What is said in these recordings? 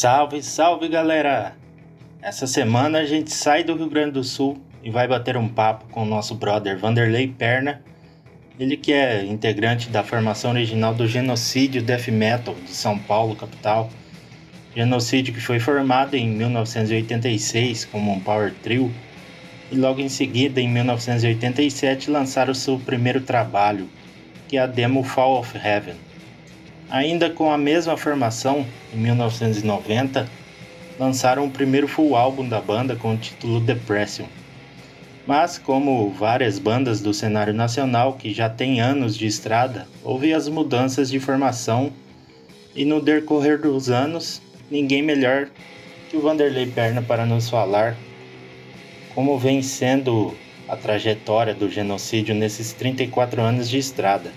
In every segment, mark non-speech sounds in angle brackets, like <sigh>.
Salve, salve galera! Essa semana a gente sai do Rio Grande do Sul e vai bater um papo com o nosso brother Vanderlei Perna, ele que é integrante da formação original do Genocídio Death Metal de São Paulo, capital. Genocídio que foi formado em 1986 como um power trio e logo em seguida, em 1987, lançaram seu primeiro trabalho, que é a demo Fall of Heaven. Ainda com a mesma formação, em 1990, lançaram o primeiro full álbum da banda com o título Depression. Mas, como várias bandas do cenário nacional que já têm anos de estrada, houve as mudanças de formação e no decorrer dos anos, ninguém melhor que o Vanderlei Perna para nos falar como vem sendo a trajetória do genocídio nesses 34 anos de estrada.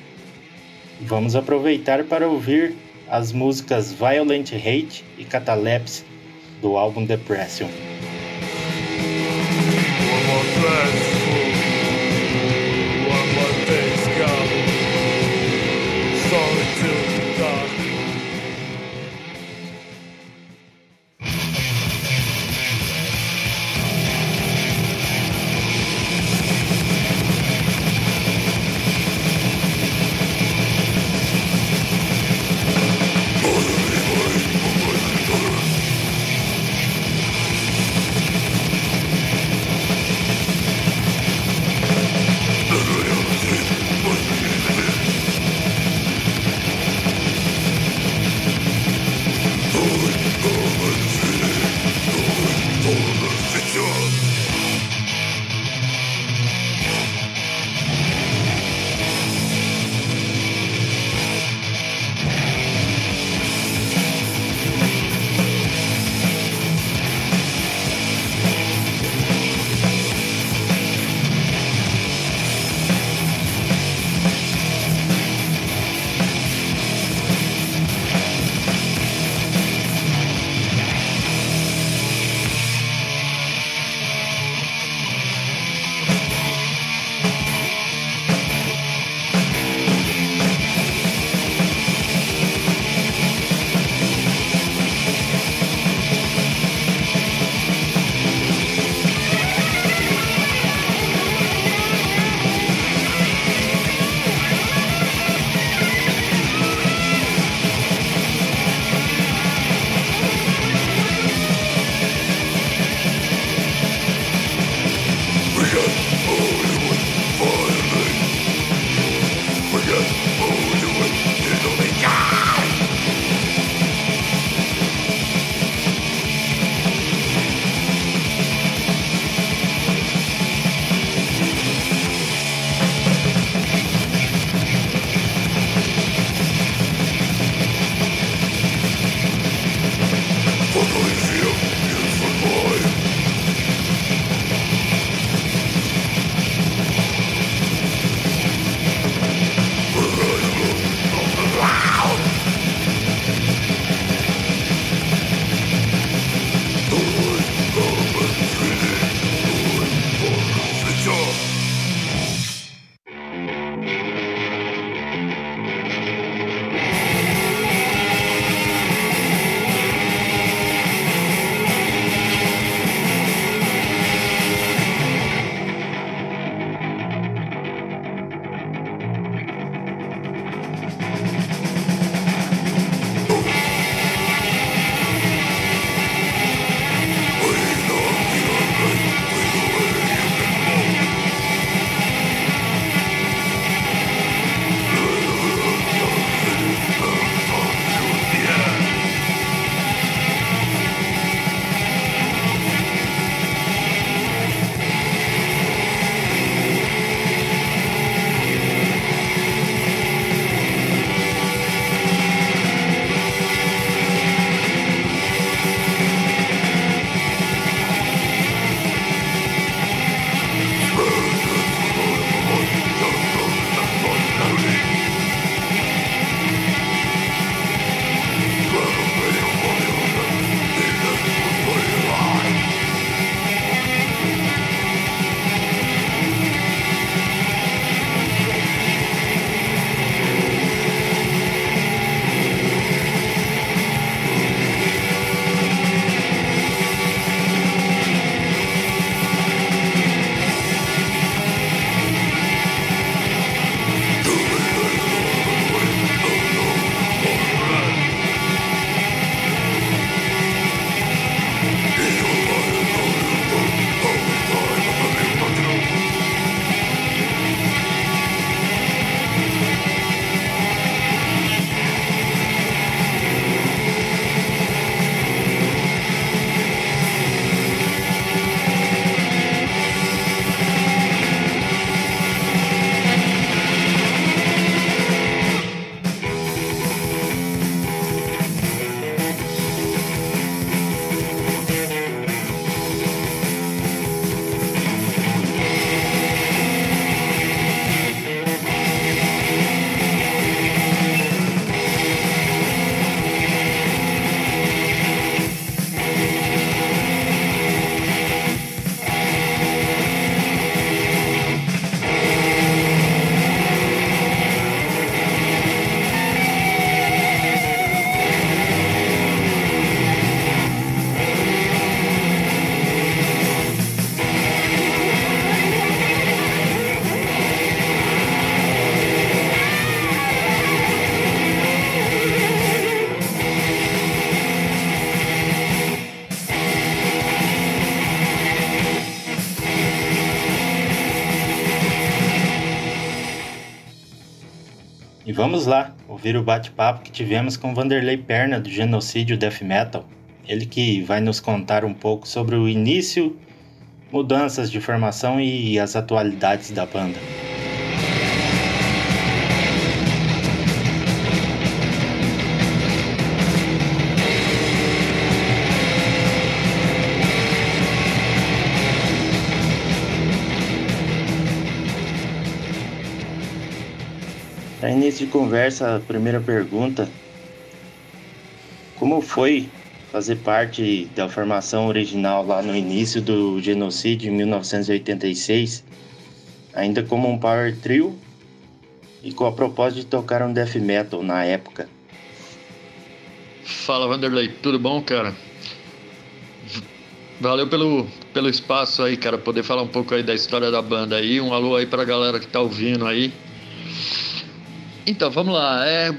Vamos aproveitar para ouvir as músicas Violent Hate e Catalepsy do álbum Depression. Vamos lá, ouvir o bate-papo que tivemos com Vanderlei Perna do Genocídio Death Metal. Ele que vai nos contar um pouco sobre o início, mudanças de formação e as atualidades da banda. Conversa, a primeira pergunta: Como foi fazer parte da formação original lá no início do genocídio em 1986, ainda como um power trio e com a proposta de tocar um death metal na época? Fala Vanderlei, tudo bom, cara? Valeu pelo, pelo espaço aí, cara, poder falar um pouco aí da história da banda aí. Um alô aí pra galera que tá ouvindo aí. Então, vamos lá. É,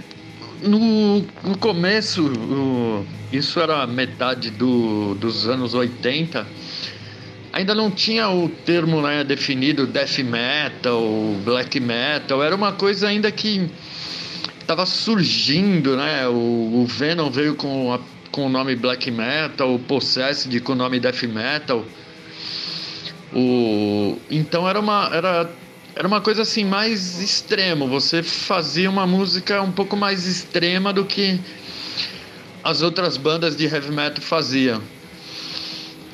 no, no começo, o, isso era metade do, dos anos 80, ainda não tinha o termo né, definido death metal, black metal, era uma coisa ainda que estava surgindo, né? O, o, Venom veio com, a, com o nome black metal, o Possessed com o nome death metal. O, então era uma, era era uma coisa assim mais extremo. Você fazia uma música um pouco mais extrema do que as outras bandas de heavy metal faziam.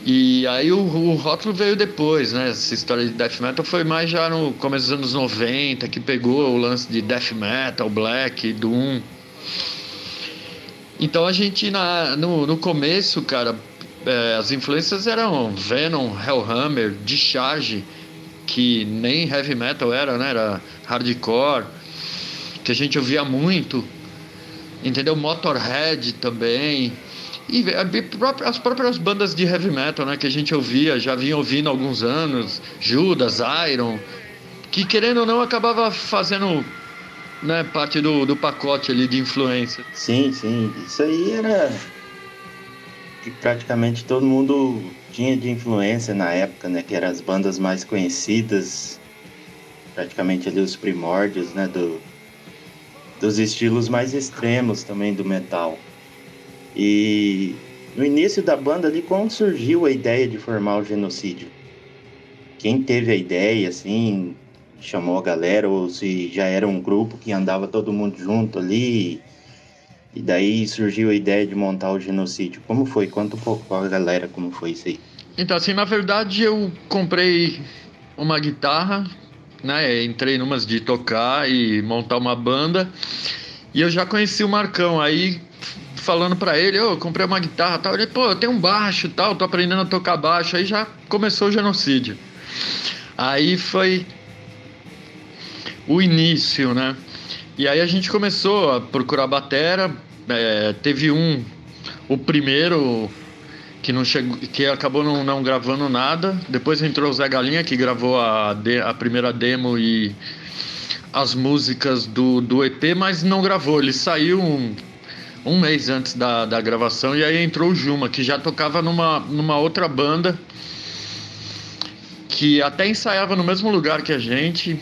E aí o, o rótulo veio depois, né? Essa história de death metal foi mais já no começo dos anos 90, que pegou o lance de death metal, black, doom. Então a gente na, no, no começo, cara, é, as influências eram Venom, Hellhammer, Discharge, que nem heavy metal era, né? Era hardcore, que a gente ouvia muito, entendeu? Motorhead também. E as próprias bandas de heavy metal, né? Que a gente ouvia, já vinha ouvindo há alguns anos, Judas, Iron, que querendo ou não acabava fazendo né, parte do, do pacote ali de influência. Sim, sim. Isso aí era que praticamente todo mundo tinha de influência na época, né? Que eram as bandas mais conhecidas, praticamente ali os primórdios, né? Do, dos estilos mais extremos também do metal. E no início da banda ali, como surgiu a ideia de formar o genocídio? Quem teve a ideia, assim, chamou a galera, ou se já era um grupo que andava todo mundo junto ali, e daí surgiu a ideia de montar o genocídio. Como foi? Conta um pouco a galera como foi isso aí. Então, assim, na verdade eu comprei uma guitarra, né? Entrei numas de tocar e montar uma banda. E eu já conheci o Marcão. Aí falando para ele, oh, eu comprei uma guitarra tal. Ele, pô, eu tenho um baixo tal, tô aprendendo a tocar baixo. Aí já começou o genocídio. Aí foi o início, né? E aí a gente começou a procurar batera. É, teve um, o primeiro que não chegou, que acabou não, não, gravando nada. Depois entrou o Zé Galinha que gravou a, de, a primeira demo e as músicas do, do EP, mas não gravou. Ele saiu um, um mês antes da, da gravação e aí entrou o Juma que já tocava numa, numa outra banda que até ensaiava no mesmo lugar que a gente.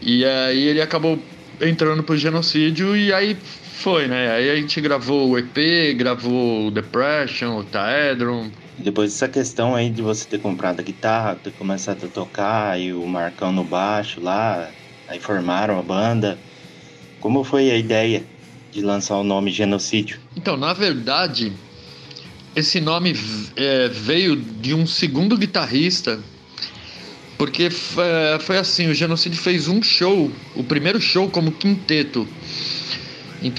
E aí ele acabou entrando pro genocídio e aí foi, né? Aí a gente gravou o EP, gravou o Depression, o Taedron. Depois dessa questão aí de você ter comprado a guitarra, ter começado a tocar e o Marcão no baixo lá, aí formaram a banda. Como foi a ideia de lançar o nome Genocídio? Então, na verdade, esse nome é, veio de um segundo guitarrista porque foi assim, o Genocídio fez um show, o primeiro show como quinteto,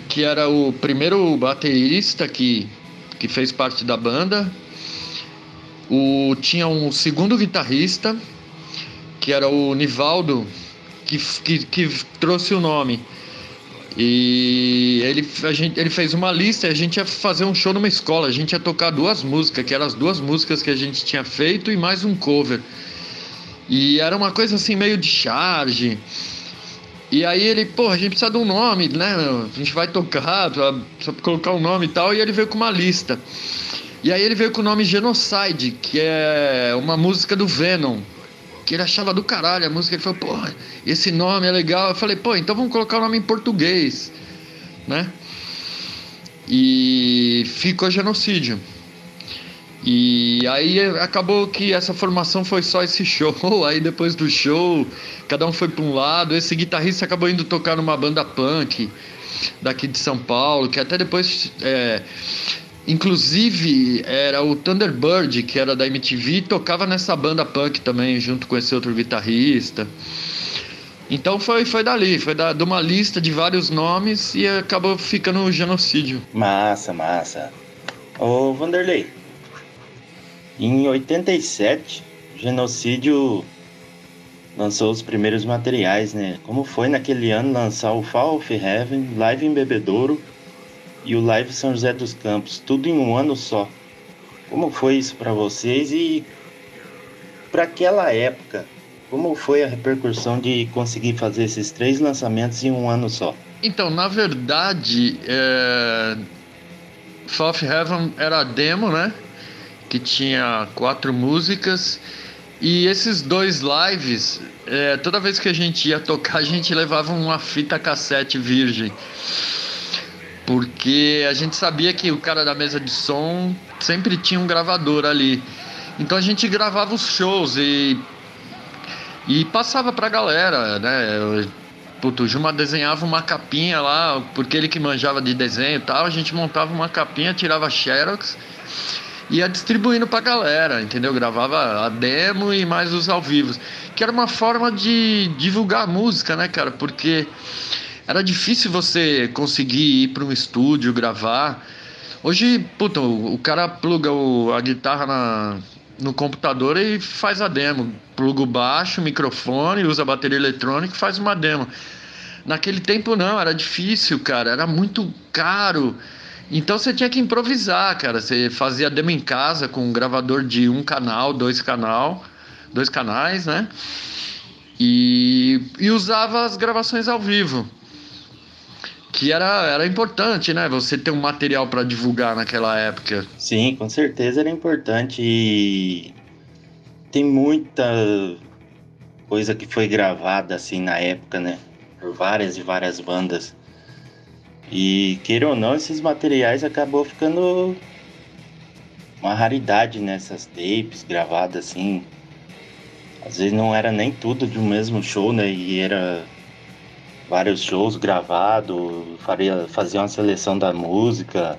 que era o primeiro baterista que, que fez parte da banda. O, tinha um segundo guitarrista, que era o Nivaldo, que, que, que trouxe o nome. E ele, a gente, ele fez uma lista e a gente ia fazer um show numa escola. A gente ia tocar duas músicas, que eram as duas músicas que a gente tinha feito e mais um cover. E era uma coisa assim meio de charge. E aí ele, pô, a gente precisa de um nome, né? A gente vai tocar, só colocar um nome e tal. E ele veio com uma lista. E aí ele veio com o nome Genocide, que é uma música do Venom. que ele achava do caralho a música. Ele falou, pô, esse nome é legal. Eu falei, pô, então vamos colocar o nome em português, né? E ficou genocídio. E aí acabou que essa formação foi só esse show. <laughs> Aí depois do show, cada um foi para um lado. Esse guitarrista acabou indo tocar numa banda punk daqui de São Paulo, que até depois. É, inclusive era o Thunderbird, que era da MTV, tocava nessa banda punk também, junto com esse outro guitarrista. Então foi, foi dali, foi da, de uma lista de vários nomes e acabou ficando o genocídio. Massa, massa. Ô Vanderlei, em 87, o genocídio lançou os primeiros materiais, né? Como foi naquele ano lançar o Fall of Heaven, Live em Bebedouro e o Live São José dos Campos, tudo em um ano só. Como foi isso para vocês e para aquela época, como foi a repercussão de conseguir fazer esses três lançamentos em um ano só? Então, na verdade, é... Of Heaven era demo, né? Que tinha quatro músicas. E esses dois lives, é, toda vez que a gente ia tocar, <laughs> a gente levava uma fita cassete virgem. Porque a gente sabia que o cara da mesa de som sempre tinha um gravador ali. Então a gente gravava os shows e, e passava pra galera, né? Puto, o Juma desenhava uma capinha lá, porque ele que manjava de desenho e tal, a gente montava uma capinha, tirava xerox ia distribuindo pra galera, entendeu? Gravava a demo e mais os ao vivo. Que era uma forma de divulgar a música, né, cara? Porque era difícil você conseguir ir para um estúdio gravar. Hoje, puta, o, cara pluga o, a guitarra na, no computador e faz a demo. Pluga o baixo, microfone, usa a bateria eletrônica e faz uma demo. Naquele tempo não, era difícil, cara, era muito caro. Então você tinha que improvisar, cara. Você fazia demo em casa com um gravador de um canal, dois canal, dois canais, né? E, e usava as gravações ao vivo. Que era, era importante, né? Você ter um material para divulgar naquela época. Sim, com certeza era importante. E tem muita coisa que foi gravada assim na época, né? Por várias e várias bandas. E queira ou não, esses materiais acabou ficando uma raridade nessas tapes gravadas assim. Às vezes não era nem tudo de um mesmo show, né? E era vários shows gravados, fazia uma seleção da música.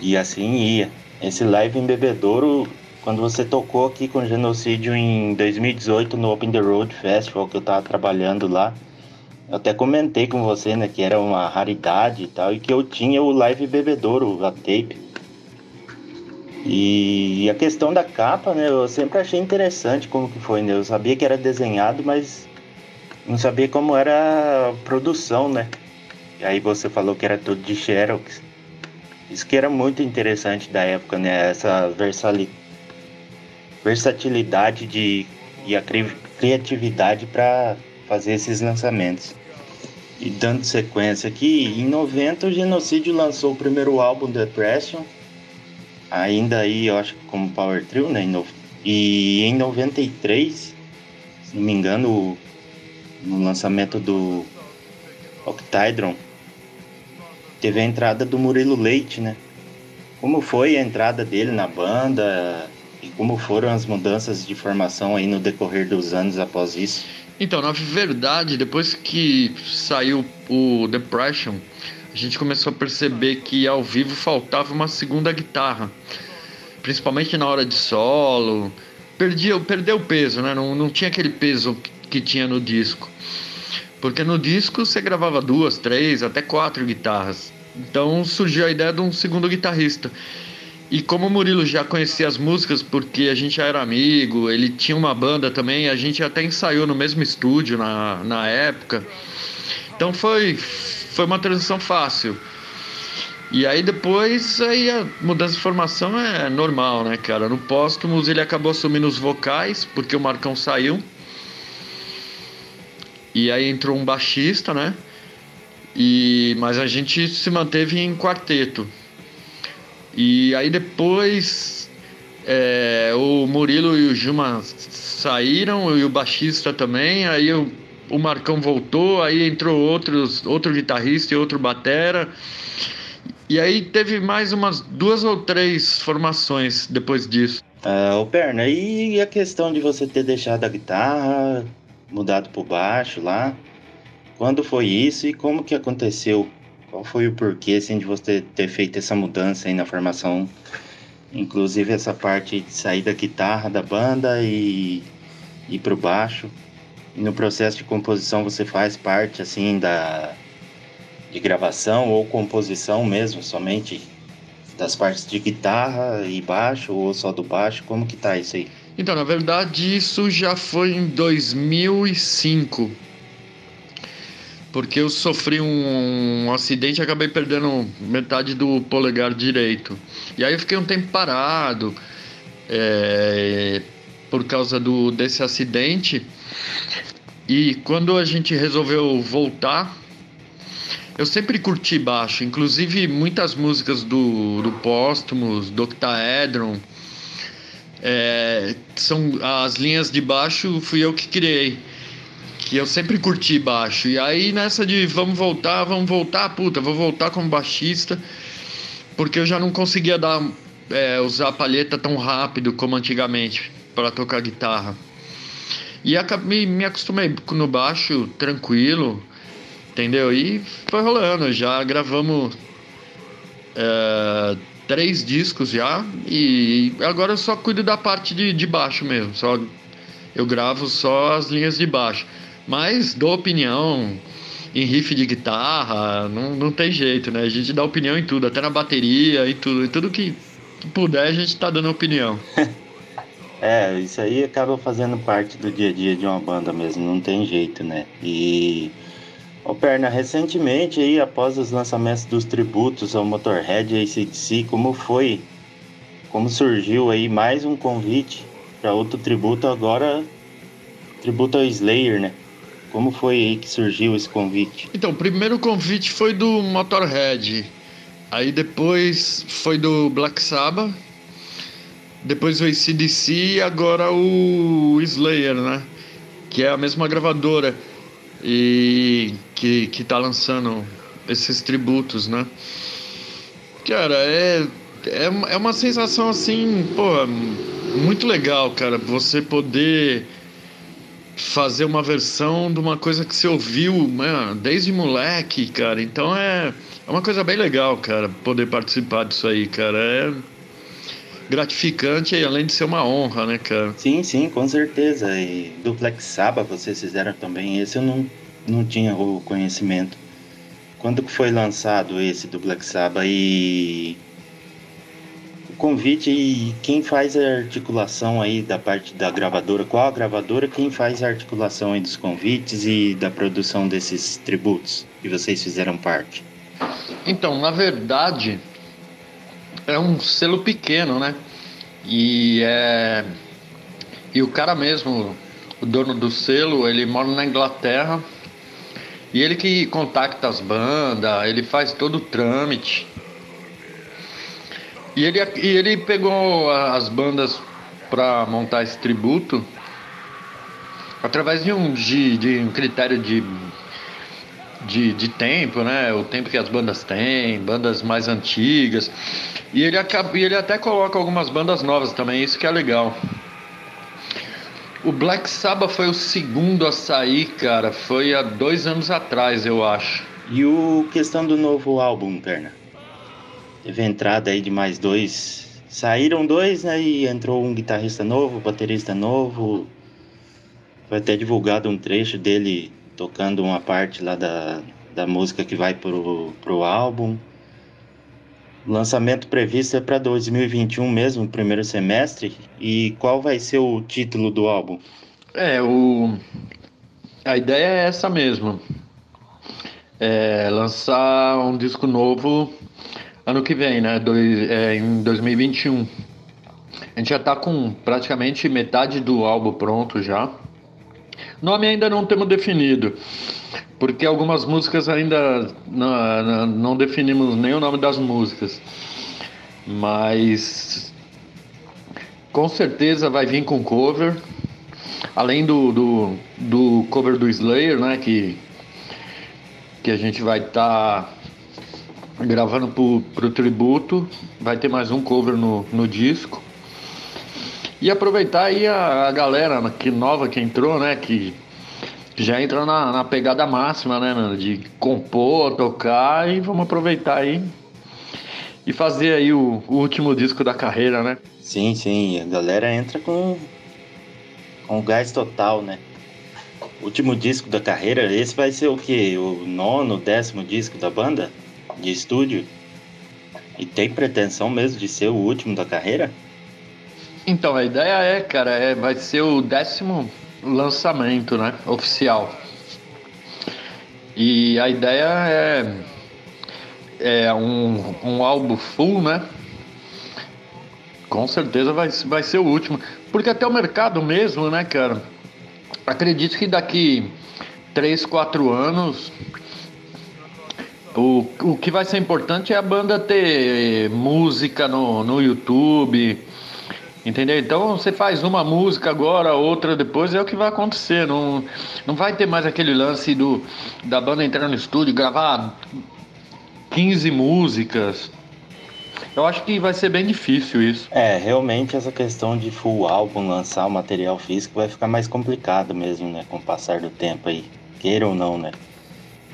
E assim ia. Esse live em Bebedouro, quando você tocou aqui com Genocídio em 2018 no Open the Road Festival, que eu tava trabalhando lá, eu até comentei com você, né, que era uma raridade e tal, e que eu tinha o live bebedouro, a tape. E a questão da capa, né, eu sempre achei interessante como que foi, né? Eu sabia que era desenhado, mas não sabia como era a produção, né? E aí você falou que era tudo de Xerox. Isso que era muito interessante da época, né? Essa versatilidade de, e a criatividade para fazer esses lançamentos. E dando sequência aqui, em 90 o Genocídio lançou o primeiro álbum Depression, ainda aí eu acho que como Power Trio, né? E em 93, se não me engano, no lançamento do Octydron, teve a entrada do Murilo Leite, né? Como foi a entrada dele na banda e como foram as mudanças de formação aí no decorrer dos anos após isso? Então, na verdade, depois que saiu o Depression, a gente começou a perceber que ao vivo faltava uma segunda guitarra, principalmente na hora de solo. Perdia, perdeu o peso, né? Não, não tinha aquele peso que tinha no disco. Porque no disco você gravava duas, três, até quatro guitarras. Então surgiu a ideia de um segundo guitarrista. E como o Murilo já conhecia as músicas, porque a gente já era amigo, ele tinha uma banda também, a gente até ensaiou no mesmo estúdio na, na época. Então foi, foi uma transição fácil. E aí depois aí a mudança de formação é normal, né, cara? No Póstumos ele acabou assumindo os vocais, porque o Marcão saiu. E aí entrou um baixista, né? E, mas a gente se manteve em quarteto. E aí depois é, o Murilo e o Gilma saíram e o baixista também. Aí o, o Marcão voltou, aí entrou outros, outro guitarrista e outro batera. E aí teve mais umas duas ou três formações depois disso. Uh, o Perna, e a questão de você ter deixado a guitarra, mudado pro baixo lá? Quando foi isso e como que aconteceu? Qual foi o porquê assim, de você ter feito essa mudança aí na formação? Inclusive essa parte de sair da guitarra da banda e ir pro baixo. E no processo de composição você faz parte assim da de gravação ou composição mesmo, somente das partes de guitarra e baixo ou só do baixo? Como que tá isso aí? Então, na verdade, isso já foi em 2005. Porque eu sofri um, um acidente e acabei perdendo metade do polegar direito. E aí eu fiquei um tempo parado é, por causa do, desse acidente. E quando a gente resolveu voltar, eu sempre curti baixo, inclusive muitas músicas do, do Póstumos, do Octaedron, é, são as linhas de baixo fui eu que criei. Que eu sempre curti baixo. E aí nessa de vamos voltar, vamos voltar, puta, vou voltar como baixista. Porque eu já não conseguia dar é, usar a palheta tão rápido como antigamente para tocar guitarra. E acabei, me acostumei no baixo tranquilo, entendeu? E foi rolando, já gravamos é, três discos já e agora eu só cuido da parte de, de baixo mesmo. Só eu gravo só as linhas de baixo. Mas dou opinião em riff de guitarra, não, não tem jeito, né? A gente dá opinião em tudo, até na bateria e tudo. E tudo que, que puder a gente tá dando opinião. <laughs> é, isso aí acaba fazendo parte do dia a dia de uma banda mesmo, não tem jeito, né? E Ô Perna, recentemente aí, após os lançamentos dos tributos ao Motorhead e ACDC, como foi? Como surgiu aí mais um convite para outro tributo agora, tributo ao Slayer, né? Como foi aí que surgiu esse convite? Então, o primeiro convite foi do Motorhead, aí depois foi do Black Sabbath, depois o ACDC e agora o Slayer, né? Que é a mesma gravadora e que, que tá lançando esses tributos, né? Cara, é, é, é uma sensação assim, pô, muito legal, cara, você poder fazer uma versão de uma coisa que você ouviu mano, desde moleque, cara. Então é, é uma coisa bem legal, cara, poder participar disso aí, cara. É gratificante e além de ser uma honra, né, cara? Sim, sim, com certeza. E Black Sabbath vocês fizeram também. Esse eu não, não tinha o conhecimento. Quando foi lançado esse Black Sabbath e convite e quem faz a articulação aí da parte da gravadora? Qual a gravadora? Quem faz a articulação aí dos convites e da produção desses tributos que vocês fizeram parte? Então, na verdade, é um selo pequeno, né? E é e o cara mesmo, o dono do selo, ele mora na Inglaterra e ele que contacta as bandas, ele faz todo o trâmite. E ele, e ele pegou as bandas para montar esse tributo através de um, de, de um critério de, de, de, tempo, né? O tempo que as bandas têm, bandas mais antigas. E ele, acaba, e ele até coloca algumas bandas novas também, isso que é legal. O Black Sabbath foi o segundo a sair, cara. Foi há dois anos atrás, eu acho. E o questão do novo álbum, Perna? Teve entrada aí de mais dois. Saíram dois, né? E entrou um guitarrista novo, baterista novo. Foi até divulgado um trecho dele tocando uma parte lá da, da música que vai pro, pro álbum. O lançamento previsto é para 2021 mesmo, primeiro semestre. E qual vai ser o título do álbum? É, o... a ideia é essa mesmo. É lançar um disco novo ano que vem, né? Dois, é, em 2021. A gente já está com praticamente metade do álbum pronto já. Nome ainda não temos definido, porque algumas músicas ainda não, não definimos nem o nome das músicas. Mas com certeza vai vir com cover. Além do, do, do cover do Slayer, né? Que, que a gente vai estar tá gravando pro, pro tributo. Vai ter mais um cover no, no disco. E aproveitar aí a, a galera que nova que entrou, né? Que já entra na, na pegada máxima, né, mano? De compor, tocar e vamos aproveitar aí e fazer aí o, o, último disco da carreira, né? Sim, sim, a galera entra com, com gás total, né? Último disco da carreira, esse vai ser o que? O nono, décimo disco da banda? De estúdio? E tem pretensão mesmo de ser o último da carreira? Então, a ideia é, cara, é, vai ser o décimo lançamento, né? Oficial. E a ideia é, é um, um álbum full, né? Com certeza vai, vai ser o último. Porque até o mercado mesmo, né, cara? Acredito que daqui 3, 4 anos o, o que vai ser importante é a banda ter música no, no YouTube, Entendeu? Então você faz uma música agora, outra depois, é o que vai acontecer. Não, não vai ter mais aquele lance do, da banda entrar no estúdio, gravar 15 músicas. Eu acho que vai ser bem difícil isso. É, realmente essa questão de full álbum, lançar o material físico vai ficar mais complicado mesmo, né? Com o passar do tempo aí. Queira ou não, né?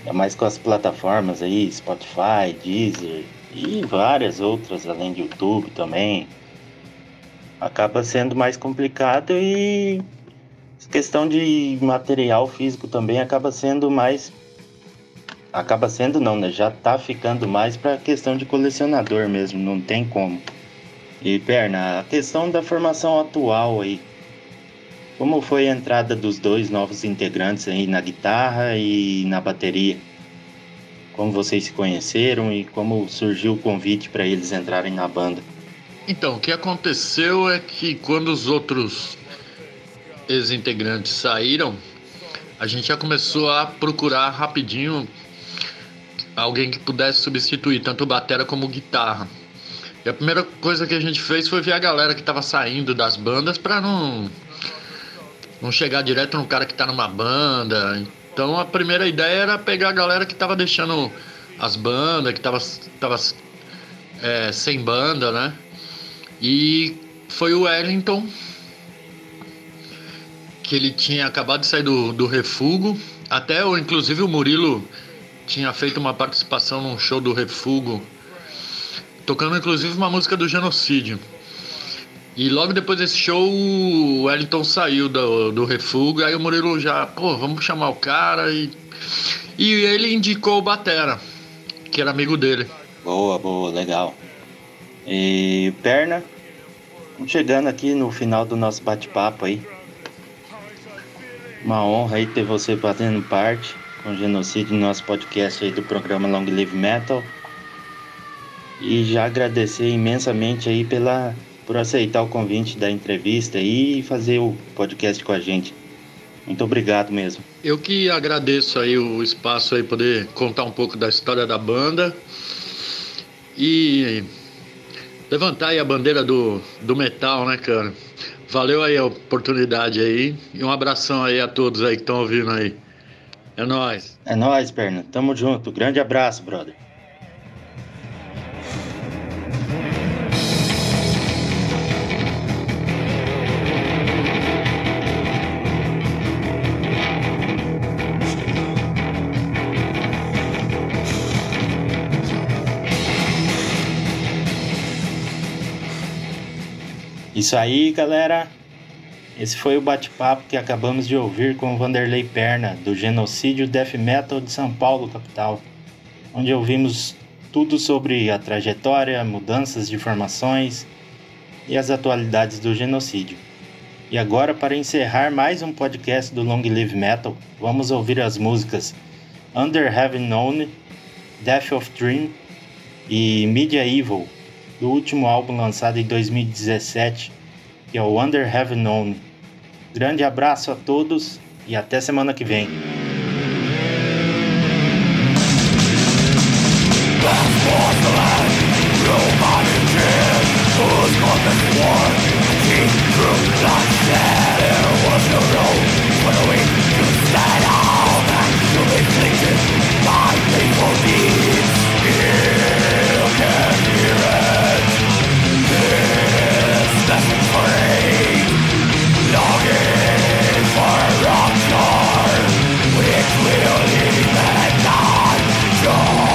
É mais com as plataformas aí, Spotify, Deezer e várias outras, além de YouTube também acaba sendo mais complicado e questão de material físico também acaba sendo mais acaba sendo não, né? Já tá ficando mais para questão de colecionador mesmo, não tem como. E perna, a questão da formação atual aí. Como foi a entrada dos dois novos integrantes aí na guitarra e na bateria? Como vocês se conheceram e como surgiu o convite para eles entrarem na banda? Então, o que aconteceu é que quando os outros ex-integrantes saíram, a gente já começou a procurar rapidinho alguém que pudesse substituir tanto batera como guitarra. E a primeira coisa que a gente fez foi ver a galera que estava saindo das bandas para não não chegar direto no cara que está numa banda. Então a primeira ideia era pegar a galera que estava deixando as bandas, que estava tava, é, sem banda, né? E foi o Wellington, que ele tinha acabado de sair do, do refugo. Até, o, inclusive, o Murilo tinha feito uma participação num show do refugo, tocando inclusive uma música do genocídio. E logo depois desse show, o Wellington saiu do, do refugo, aí o Murilo já, pô, vamos chamar o cara e. E ele indicou o Batera, que era amigo dele. Boa, boa, legal. E perna, chegando aqui no final do nosso bate-papo aí. Uma honra aí ter você fazendo parte com o genocídio no nosso podcast aí do programa Long Live Metal. E já agradecer imensamente aí pela por aceitar o convite da entrevista e fazer o podcast com a gente. Muito obrigado mesmo. Eu que agradeço aí o espaço aí poder contar um pouco da história da banda. E levantar aí a bandeira do, do metal, né, cara? Valeu aí a oportunidade aí e um abração aí a todos aí que estão ouvindo aí. É nóis. É nóis, perna. Tamo junto. Grande abraço, brother. Isso aí, galera. Esse foi o bate-papo que acabamos de ouvir com Vanderlei Perna, do Genocídio Death Metal de São Paulo, capital, onde ouvimos tudo sobre a trajetória, mudanças de formações e as atualidades do genocídio. E agora, para encerrar mais um podcast do Long Live Metal, vamos ouvir as músicas Under Heaven Known, Death of Dream e Media Evil, do último álbum lançado em 2017, que é o Under Heaven Only. Grande abraço a todos e até semana que vem. Will you let God go?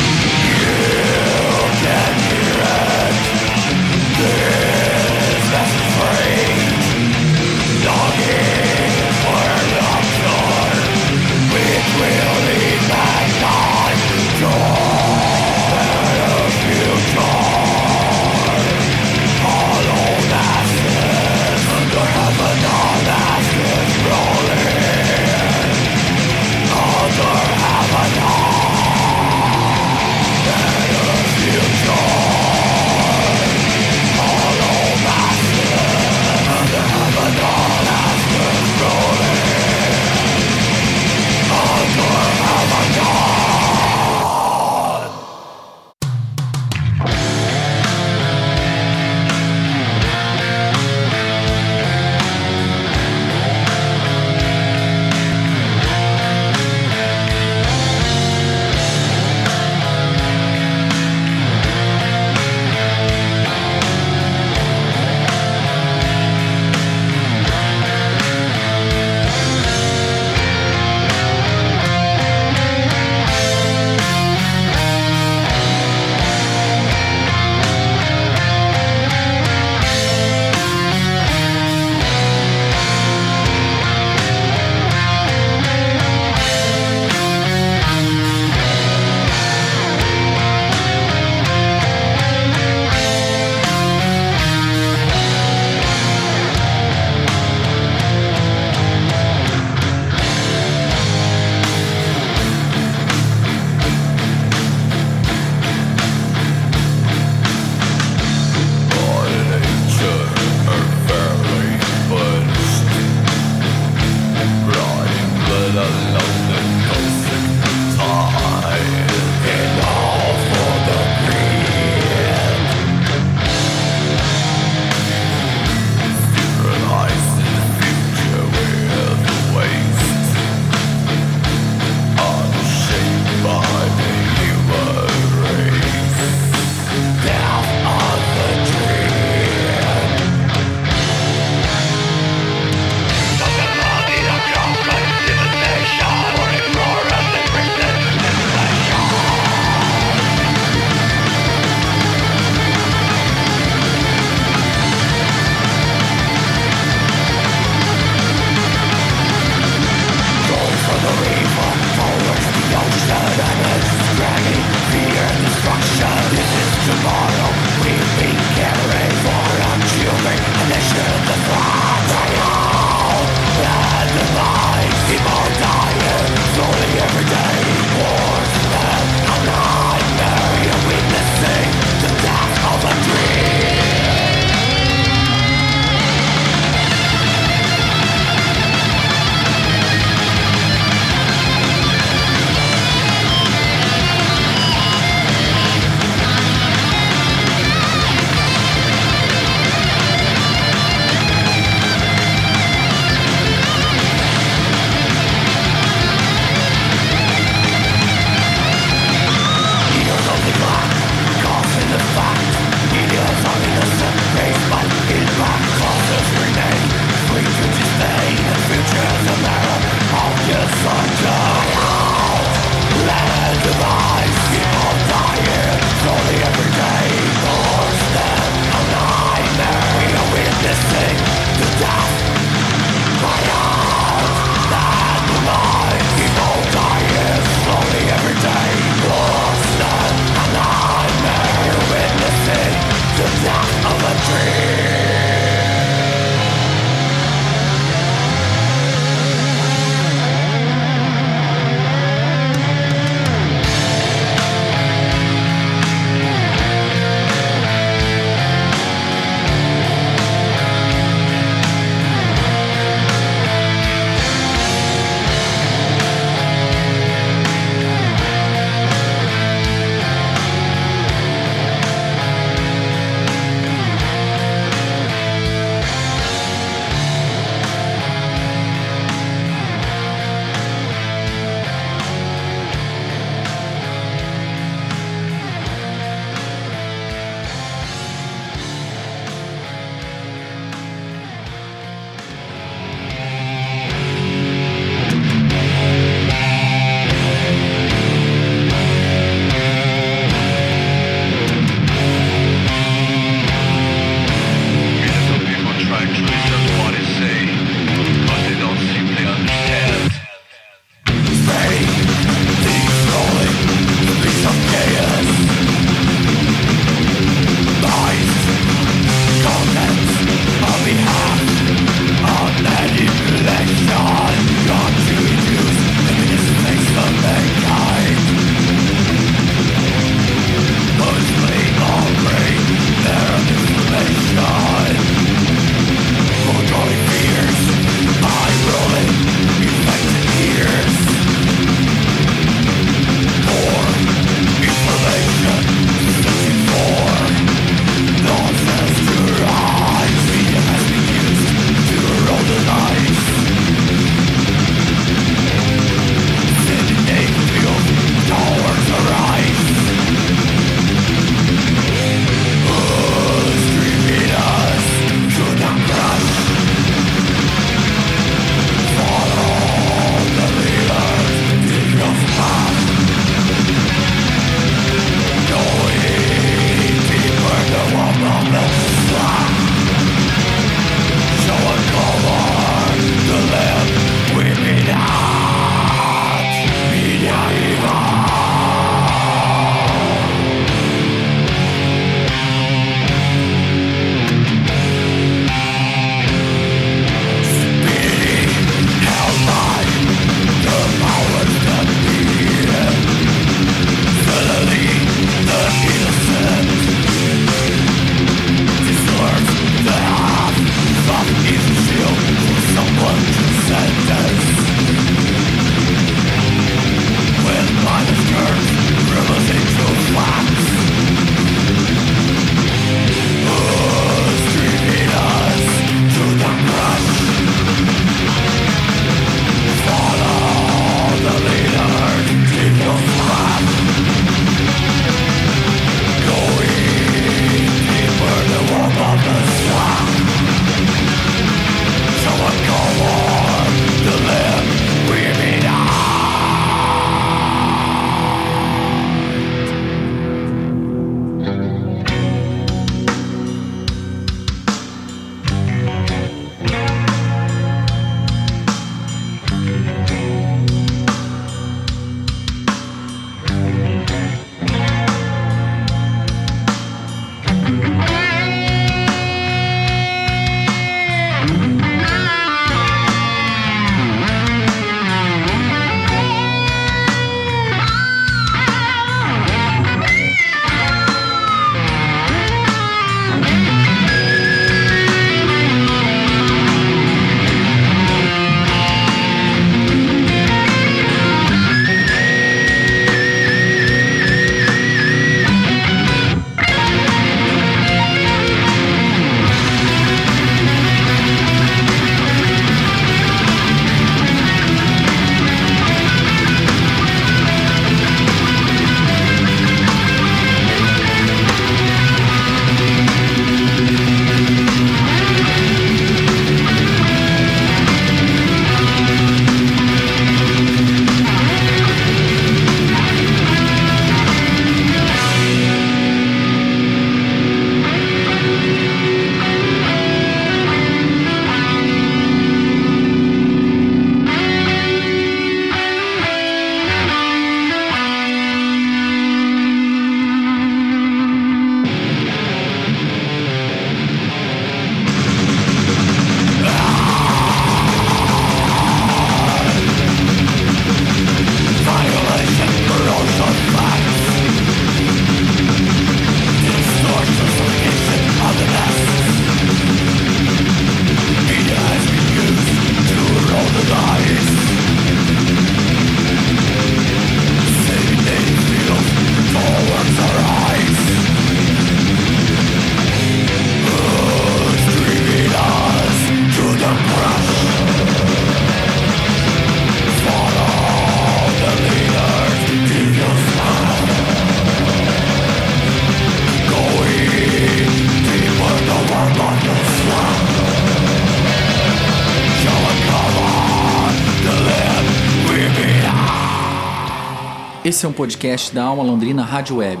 Esse é um podcast da Alma Londrina Rádio Web.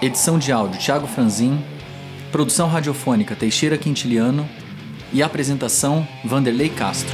Edição de áudio Thiago Franzin, produção radiofônica Teixeira Quintiliano e apresentação Vanderlei Castro.